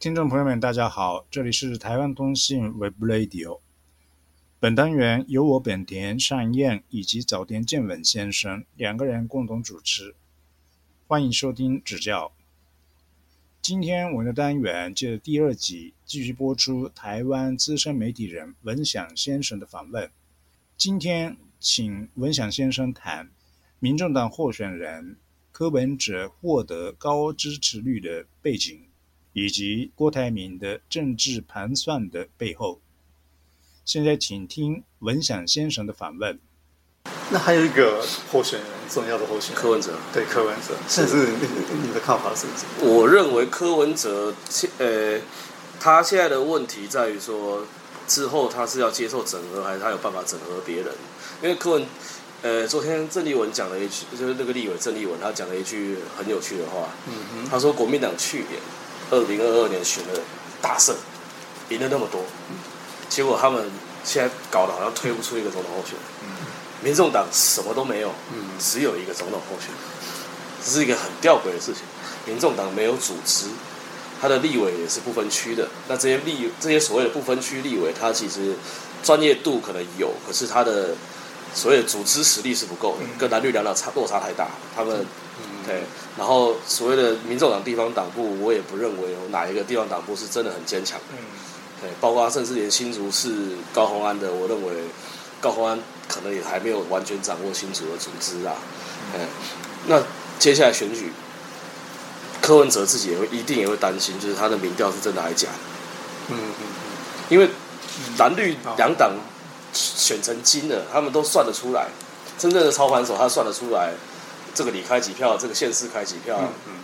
听众朋友们，大家好，这里是台湾通信 Web Radio。本单元由我本田善彦以及早田健文先生两个人共同主持，欢迎收听指教。今天我们的单元借第二集继续播出台湾资深媒体人文祥先生的访问。今天请文祥先生谈民众党候选人柯文哲获得高支持率的背景，以及郭台铭的政治盘算的背后。现在请听文想先生的访问。那还有一个候选人，重要的候选人柯文哲。对柯文哲，甚至你你的看法是什么？我认为柯文哲现呃，他现在的问题在于说，之后他是要接受整合，还是他有办法整合别人？因为柯文，呃，昨天郑立文讲了一句，就是那个立委郑立文，他讲了一句很有趣的话。嗯哼。他说国民党去年二零二二年选了大胜，赢了那么多。结果他们现在搞得好像推不出一个总统候选人，民众党什么都没有，只有一个总统候选人，这是一个很吊诡的事情。民众党没有组织，他的立委也是不分区的。那这些立这些所谓的不分区立委，他其实专业度可能有，可是他的所谓的组织实力是不够的，跟蓝绿两党差落差太大。他们对，然后所谓的民众党地方党部，我也不认为有哪一个地方党部是真的很坚强嗯。对，包括甚至连新竹市高鸿安的，我认为高鸿安可能也还没有完全掌握新竹的组织啊。嗯，那接下来选举，柯文哲自己也会一定也会担心，就是他的民调是真的还是假的。嗯嗯嗯。因为蓝绿两党选成金了，他们都算得出来，真正的操盘手他算得出来，这个你开几票，这个县市开几票，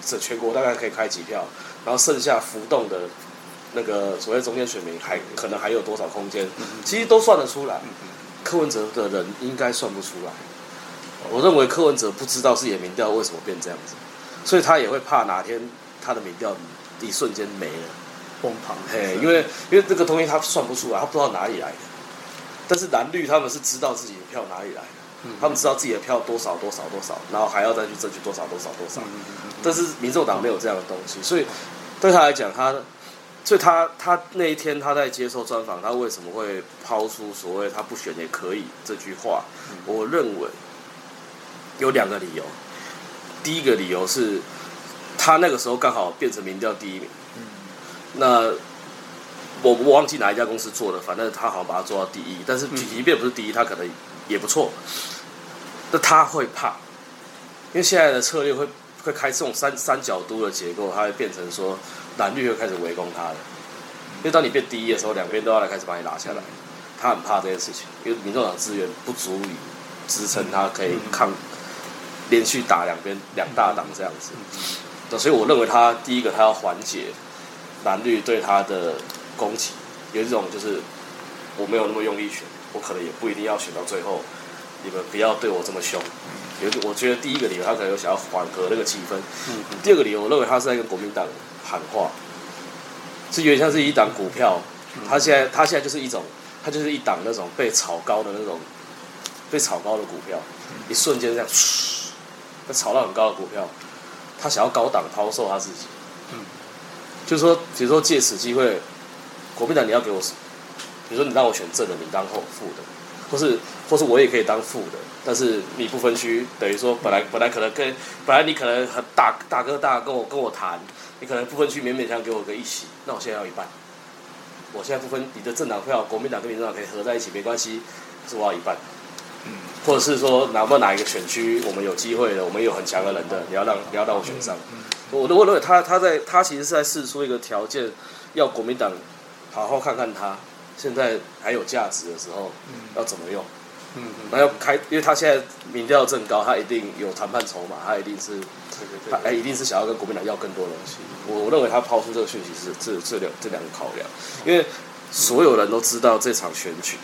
这全国大概可以开几票，然后剩下浮动的。那个所谓中间选民还可能还有多少空间？其实都算得出来。柯文哲的人应该算不出来。我认为柯文哲不知道自己的民调为什么变这样子，所以他也会怕哪天他的民调一瞬间没了，崩盘。嘿，因为因为这个东西他算不出来，他不知道哪里来的。但是蓝绿他们是知道自己的票哪里来的，他们知道自己的票多少多少多少，然后还要再去争取多少多少多少。但是民众党没有这样的东西，所以对他来讲，他。所以他他那一天他在接受专访，他为什么会抛出所谓他不选也可以这句话？我认为有两个理由。第一个理由是，他那个时候刚好变成民调第一名。那我我忘记哪一家公司做的，反正他好像把它做到第一。但是即便不是第一，他可能也不错。那他会怕，因为现在的策略会会开这种三三角都的结构，它会变成说。蓝绿又开始围攻他了，因为当你变第一的时候，两边都要来开始把你拉下来。他很怕这件事情，因为民众党资源不足以支撑他可以抗连续打两边两大党这样子。所以我认为他第一个他要缓解蓝绿对他的攻击，有一种就是我没有那么用力选，我可能也不一定要选到最后，你们不要对我这么凶。有我觉得第一个理由他可能有想要缓和那个气氛。第二个理由，我认为他是在跟国民党。喊话，是有点像是一档股票，他现在他现在就是一种，他就是一档那种被炒高的那种，被炒高的股票，一瞬间这样，被炒到很高的股票，他想要高档抛售他自己，嗯，就是说，比如说借此机会，国民党你要给我，比如说你让我选正的，你当后副的，或是或是我也可以当副的，但是你不分区，等于说本来本来可能跟本来你可能很大大哥大跟我跟我谈。你可能不分区勉勉强给我个一席，那我现在要一半。我现在不分你的政党票，国民党跟民主党可以合在一起没关系，是我要一半。嗯，或者是说哪不哪一个选区我们有机会的，我们有很强的人的，你要让你要让我选上。我我认为他他在他其实是在试出一个条件，要国民党好好看看他现在还有价值的时候要怎么用。嗯，那要开，因为他现在民调正高，他一定有谈判筹码，他一定是，他哎，一定是想要跟国民党要更多东西。我我认为他抛出这个讯息是这这两这两个考量，因为所有人都知道这场选举，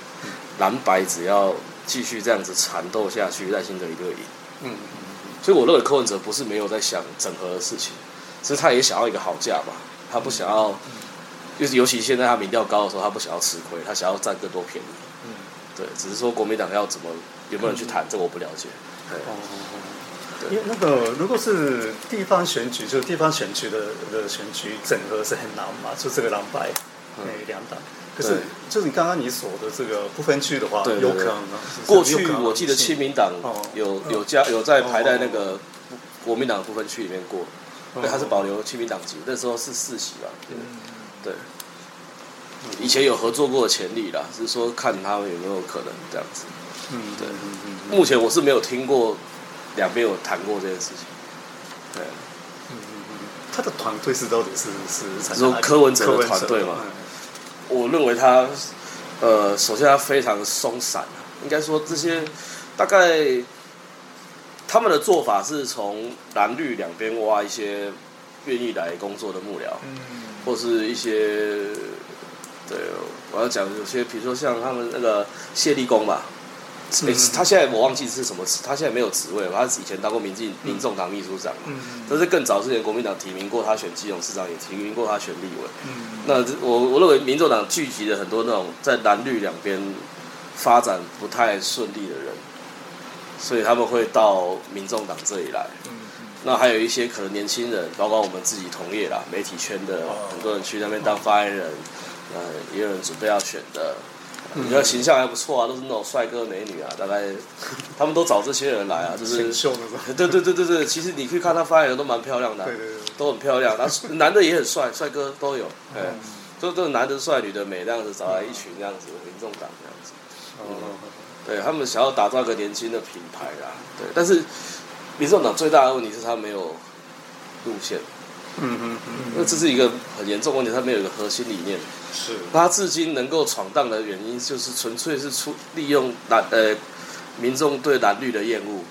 蓝白只要继续这样子缠斗下去，赖清德一定会赢。嗯，所以我认为柯文哲不是没有在想整合的事情，其实他也想要一个好价吧，他不想要，就是尤其现在他民调高的时候，他不想要吃亏，他想要占更多便宜。对，只是说国民党要怎么有没有人去谈，这我不了解。哦，因为那个如果是地方选举，就是地方选区的的选举整合是很难嘛，就这个蓝白两党。可是就是你刚刚你所的这个不分区的话，有可能呢。过去我记得性亲民党哦有有加有在排在那个国民党的不分区里面过，哦对，他是保留亲民党籍，那时候是四席吧，嗯对，以前有合作过的潜力啦，只是说看他们有没有可能这样子。嗯，对目前我是没有听过两边有谈过这件事情。对，嗯他的团队是到底是是参加你说柯文哲的团队吗嗯我认为他，呃，首先他非常松散，应该说这些大概他们的做法是从蓝绿两边挖一些愿意来工作的幕僚，嗯或是一些对我要讲有些，比如说像他们那个谢立功吧。诶嗯他现在我忘记是什么职，他现在没有职位，他以前当过民进民众党秘书长但是更早之前国民党提名过他选基隆市长，也提名过他选立委。嗯那我我认为民众党聚集了很多那种在蓝绿两边发展不太顺利的人，所以他们会到民众党这里来。嗯那还有一些可能年轻人，包括我们自己同业啦，媒体圈的哦。很多人去那边当发言人，呃，也有人准备要选的。嗯。你看形象还不错啊，都是那种帅哥美女啊，大概 他们都找这些人来啊，就是 对对对对对，其实你去看他发言人都蛮漂亮的啊、对对对，都很漂亮，然后男的也很帅，帅哥都有，哎、嗯就这个男的帅，女的美，这样子找来一群这样子，民众党这样子，哦。对他们想要打造一个年轻的品牌啦，对，但是民众党最大的问题是他没有路线，嗯嗯嗯那这是一个很严重的问题，他没有一个核心理念，是。他至今能够闯荡的原因，就是纯粹是出利用蓝呃民众对蓝绿的厌恶。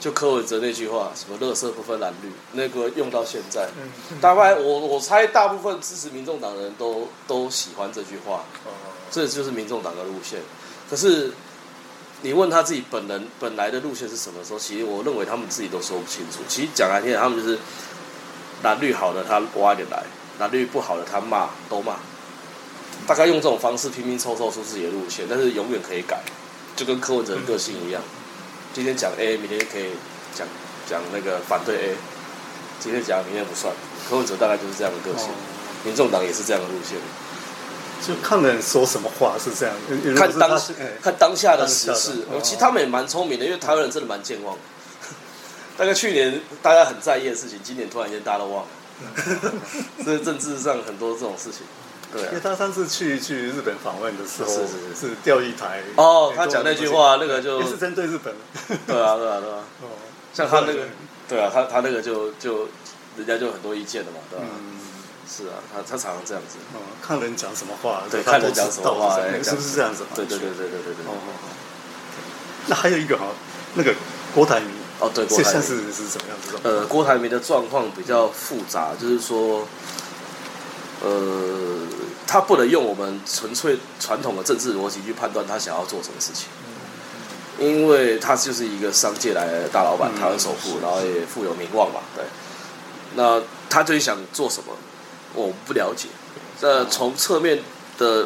就柯文哲那句话，什么“乐色不分蓝绿”，那个用到现在，嗯大概我我猜大部分支持民众党的人都都喜欢这句话，哦这就是民众党的路线。可是你问他自己本人本来的路线是什么时候，其实我认为他们自己都说不清楚。其实讲来听，他们就是蓝绿好的他挖一点来，蓝绿不好的他骂都骂，大概用这种方式拼拼凑凑出自己的路线，但是永远可以改，就跟柯文哲的个性一样。今天讲 A，明天可以讲讲那个反对 A，今天讲明天不算。柯文哲大概就是这样的个性，哦民众党也是这样的路线。就看人说什么话是这样，看当他是哎。看当下的时事。其实他们也蛮聪明的，因为台湾人真的蛮健忘。的。大概去年大家很在意的事情，今年突然间大家都忘了。这政治上很多这种事情，对啊。因为。他上次去去日本访问的时候，是是是。是钓鱼台哎哦他讲那句话那个就也是针对日本。对啊，对啊，对啊。哦，像他那个，对。啊，他他那个就就人家就很多意见的嘛，对吧？嗯是啊，他他常常这样子，哦，看人讲什么话，对，看人讲什么话，是不是这样子嘛？对对对对对对对。哦哦哦那还有一个哈，那个郭台铭，哦，对，郭台铭是是怎么样子？呃，郭台铭的状况比较复杂，就是说，呃，他不能用我们纯粹传统的政治逻辑去判断他想要做什么事情，因为他就是一个商界来的大老板，嗯台湾首富，然后也富有名望嘛，对。那他最想做什么，我不了解。那从侧面的，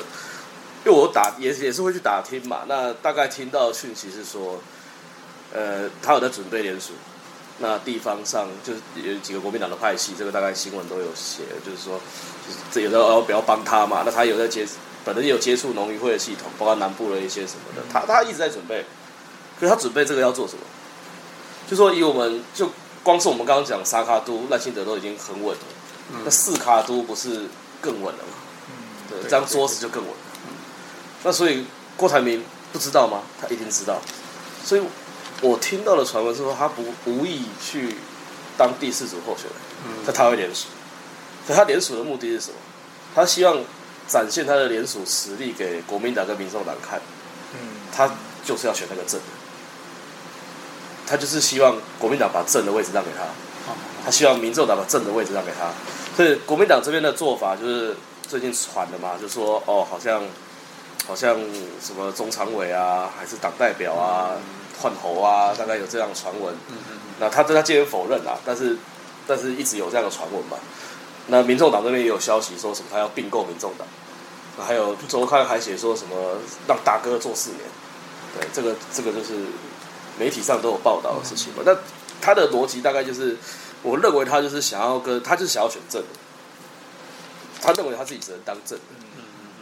因为我打也也是会去打听嘛，那大概听到讯息是说，呃，他有在准备联署。那地方上就是有几个国民党的派系，这个大概新闻都有写，就是说，就是这有的要不要帮他嘛？那他有在接，本人也有接触农渔会的系统，包括南部的一些什么的，他他一直在准备。可是他准备这个要做什么？就说以我们就光是我们刚刚讲沙卡都赖清德都已经很稳了，那四卡都不是更稳了吗？对，这张桌子就更稳了。那所以郭台铭不知道吗？他一定知道。所以我听到的传闻是说，他不无意去当第四组候选人，但他会联署。可他联署的目的是什么？他希望展现他的联署实力给国民党跟民众党看。他就是要选那个正的，他就是希望国民党把正的位置让给他。他希望民众党把正的位置让给他，所以国民党这边的做法就是最近传的嘛，就说哦，好像好像什么中常委啊，还是党代表啊，换候啊，大概有这样的传闻。那他对他坚决否认啊，但是但是一直有这样的传闻嘛。那民众党这边也有消息说什么他要并购民众党，那还有周刊还写说什么让大哥做四年，对，这个这个就是媒体上都有报道的事情嘛。那他的逻辑大概就是，我认为他就是想要跟他就是想要选正的，他认为他自己只能当正的。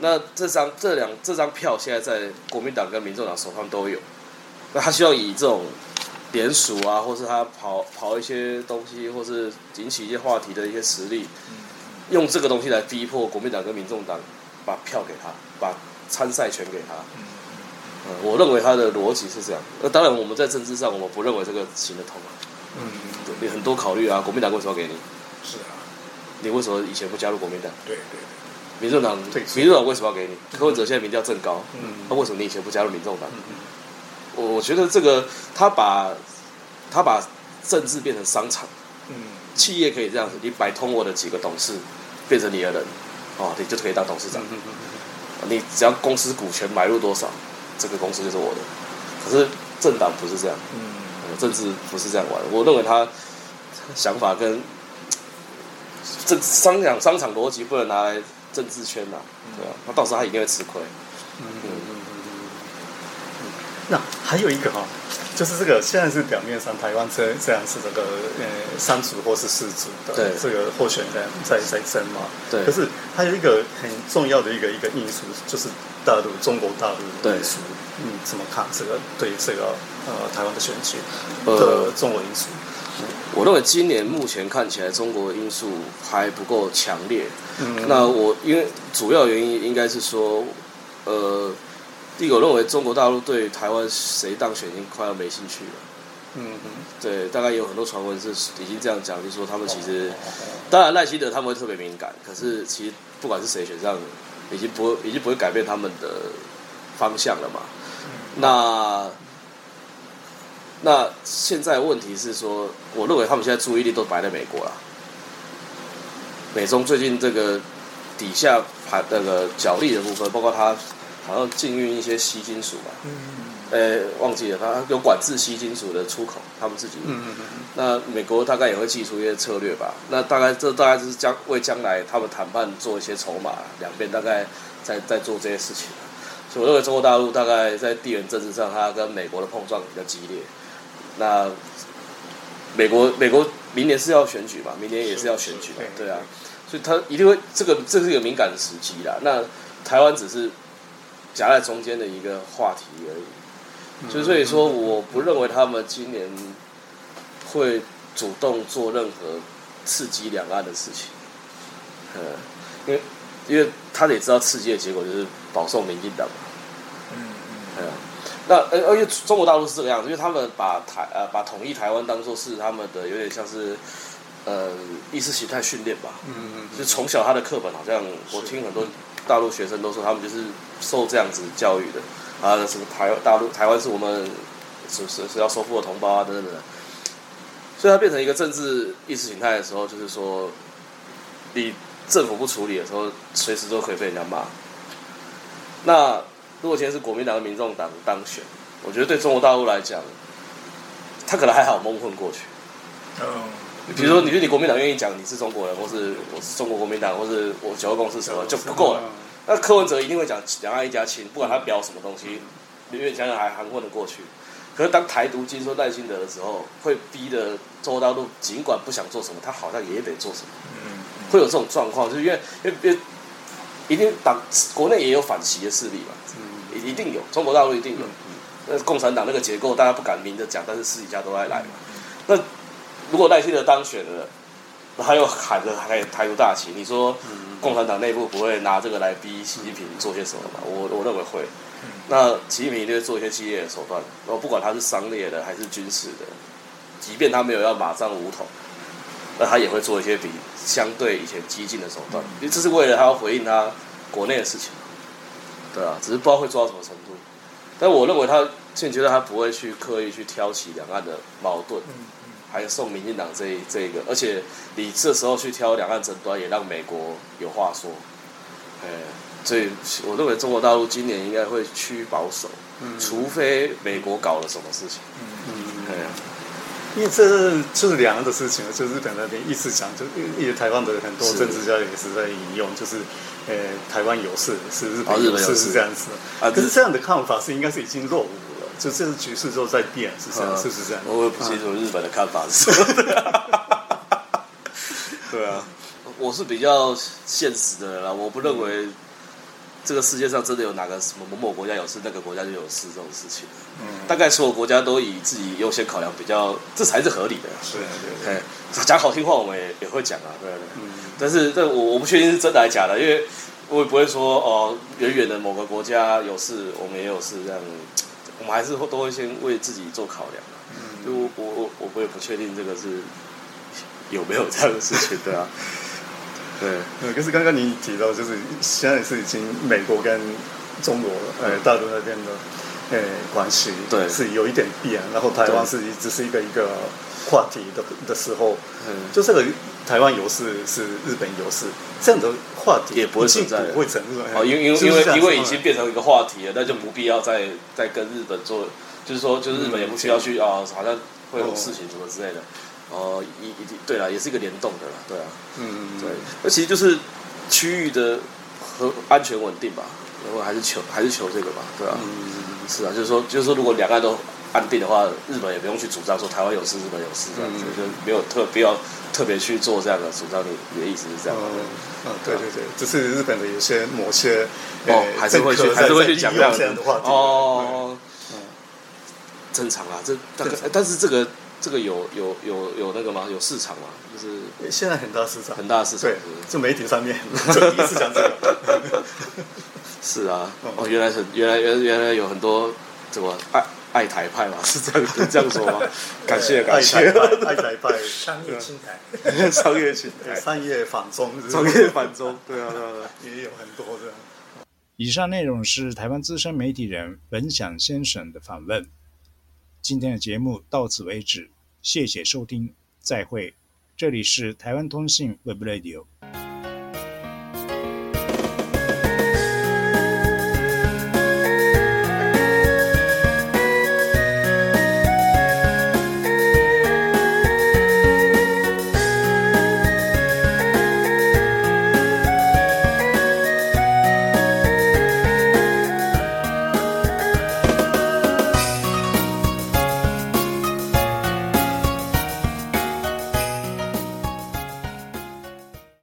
那这张这两这张票现在在国民党跟民众党手上都有，那他希望以这种联署啊，或是他跑跑一些东西，或是引起一些话题的一些实力，用这个东西来逼迫国民党跟民众党把票给他，把参赛权给他。嗯，我认为他的逻辑是这样。那当然，我们在政治上，我们不认为这个行得通啊。嗯，有很多考虑啊。国民党为什么要给你？是啊，你为什么以前不加入国民党？对对民众党民众党为什么要给你？柯文哲现在民调正高，嗯那为什么你以前不加入民众党？我我觉得这个他把他把政治变成商场，嗯企业可以这样子，你摆通我的几个董事变成你的人，哦，你就可以当董事长。嗯你只要公司股权买入多少，这个公司就是我的。可是政党不是这样，嗯。呃政治不是这样玩。我认为他想法跟这商场商场逻辑不能拿来政治圈呐、对啊，那到时候他一定会吃亏。嗯那还有一个哈、就是这个现在是表面上台湾这这样是这个呃三组或是四组的对。这个候选人在在争嘛，对。可是还有一个很重要的一个一个因素就是大陆中国大陆的对因素，你怎么看这个对这个呃台湾的选举呃的中国因素？我认为今年目前看起来中国因素还不够强烈。嗯那我因为主要原因应该是说，呃，第一个我认为中国大陆对台湾谁当选已经快要没兴趣了。嗯嗯对，大概有很多传闻是已经这样讲，就是说他们其实，当然赖清德他们会特别敏感，可是其实不管是谁选上，已经不会已经不会改变他们的方向了嘛。那那现在问题是说，我认为他们现在注意力都摆在美国了。美中最近这个底下盘那个角力的部分，包括他好像禁运一些吸金属吧，呃，忘记了，他有管制吸金属的出口，他们自己。嗯嗯那美国大概也会祭出一些策略吧。那大概这大概就是将为将来他们谈判做一些筹码，两边大概在在做这些事情。所以我认为中国大陆大概在地缘政治上，它跟美国的碰撞比较激烈。那美国美国明年是要选举嘛，明年也是要选举嘛，对对啊，所以他一定会这个这是一个敏感的时机啦。那台湾只是夹在中间的一个话题而已。就所以说，我不认为他们今年会主动做任何刺激两岸的事情。呃，因为因为他也知道刺激的结果就是保送民进党嘛。嗯对啊，那而，而且中国大陆是这个样子，因为他们把台呃把统一台湾当做是他们的有点像是呃意识形态训练吧。嗯就从小他的课本好像我听很多大陆学生都说他们就是受这样子教育的啊，什么台大陆台湾是我们是是是要收复的同胞啊等等等，所以它变成一个政治意识形态的时候，就是说你政府不处理的时候，随时都可以被人家骂。那如果今天是国民党的、民众党当选，我觉得对中国大陆来讲，他可能还好蒙混过去。嗯比如说，你觉得你国民党愿意讲你是中国人，或是我是中国国民党，或是我九二共识什么就不够了。那柯文哲一定会讲两岸一家亲，不管他表什么东西，因为想想还含混得过去。可是当台独金说赖清德的时候，会逼的中国大陆尽管不想做什么，他好像也得做什么，嗯会有这种状况，就是因为因为一定党国内也有反袭的势力嘛，嗯一一定有，中国大陆一定有。那共产党那个结构，大家不敢明着讲，但是私底下都在来嘛。那如果赖清德当选了，他又喊着台台独大旗，你说共产党内部不会拿这个来逼习近平做些什么吗？我我认为会。那习近平一定会做一些激烈的手段，然后不管他是商业的还是军事的，即便他没有要马上武统，那他也会做一些比相对以前激进的手段，因为这是为了他要回应他国内的事情。对啊，只是不知道会做到什么程度。但我认为他现阶段他不会去刻意去挑起两岸的矛盾，还有送民进党这一这一个，而且你这时候去挑两岸争端，也让美国有话说。哎，所以我认为中国大陆今年应该会趋保守，除非美国搞了什么事情。嗯哎，因为这就是两岸的事情，就日本那边一直讲，就因为台湾的很多政治家也是在引用，就是呃台湾有事是日哦本有事是这样子。啊可是这样的看法是应该是已经落伍了，就这个局势都在变，是这样，嗯是不是这样？我也不清楚日本的看法是什么。对啊，我是比较现实的人啦，我不认为这个世界上真的有哪个什么某某国家有事，那个国家就有事这种事情。嗯，大概所有国家都以自己优先考量，比较这才是合理的。是，对讲好听话我们也也会讲啊，对对。嗯，但是，但我我不确定是真的还是假的，因为我也不会说哦，远远的某个国家有事，我们也有事这样，我们还是会都会先为自己做考量。啊。就我我我我我也不确定这个是有没有这样的事情，对啊，对，呃，可是刚刚你提到，就是现在是已经美国跟中国呃大陆那边的呃关系对。是有一点变，然后台湾是只是一个一个话题的的时候，嗯，就这个台湾有事是日本有事这样的话题也不会存在。不会存在。哦，因为因为因为因为已经变成一个话题了，那就不必要再再跟日本做，就是说，就是日本也不需要去啊、好像会有事情什么之类的。哦，一一定对了，也是一个联动的啦，对啊，嗯对，那其实就是区域的和安全稳定吧，然后还是求还是求这个吧，对啊，嗯。是啊，就是说就是说，如果两岸都安定的话，日本也不用去主张说台湾有事，日本有事这样子，嗯。就没有特必要特别去做这样的主张。你你的意思是这样。吗？嗯，对对对，只是日本的有些某些哦呃，还是会去还是会去讲这样的话题。哦，嗯。正常啦，这大概但是这个这个有有有有那个吗？有市场吗？就是对现在很大市场，很大市场对就媒体上面 就第一次讲这个，是啊。嗯，哦，原来是原来原来原来有很多怎么爱爱台派嘛，是这样是这样说吗？感谢感爱谢爱台派，商业青台。商业青台，商业反中，商业反中，对啊对啊。也有很多的。以上内容是台湾资深媒体人文祥先生的访问。今天的节目到此为止，谢谢收听，再会。这里是台湾通信 Web Radio。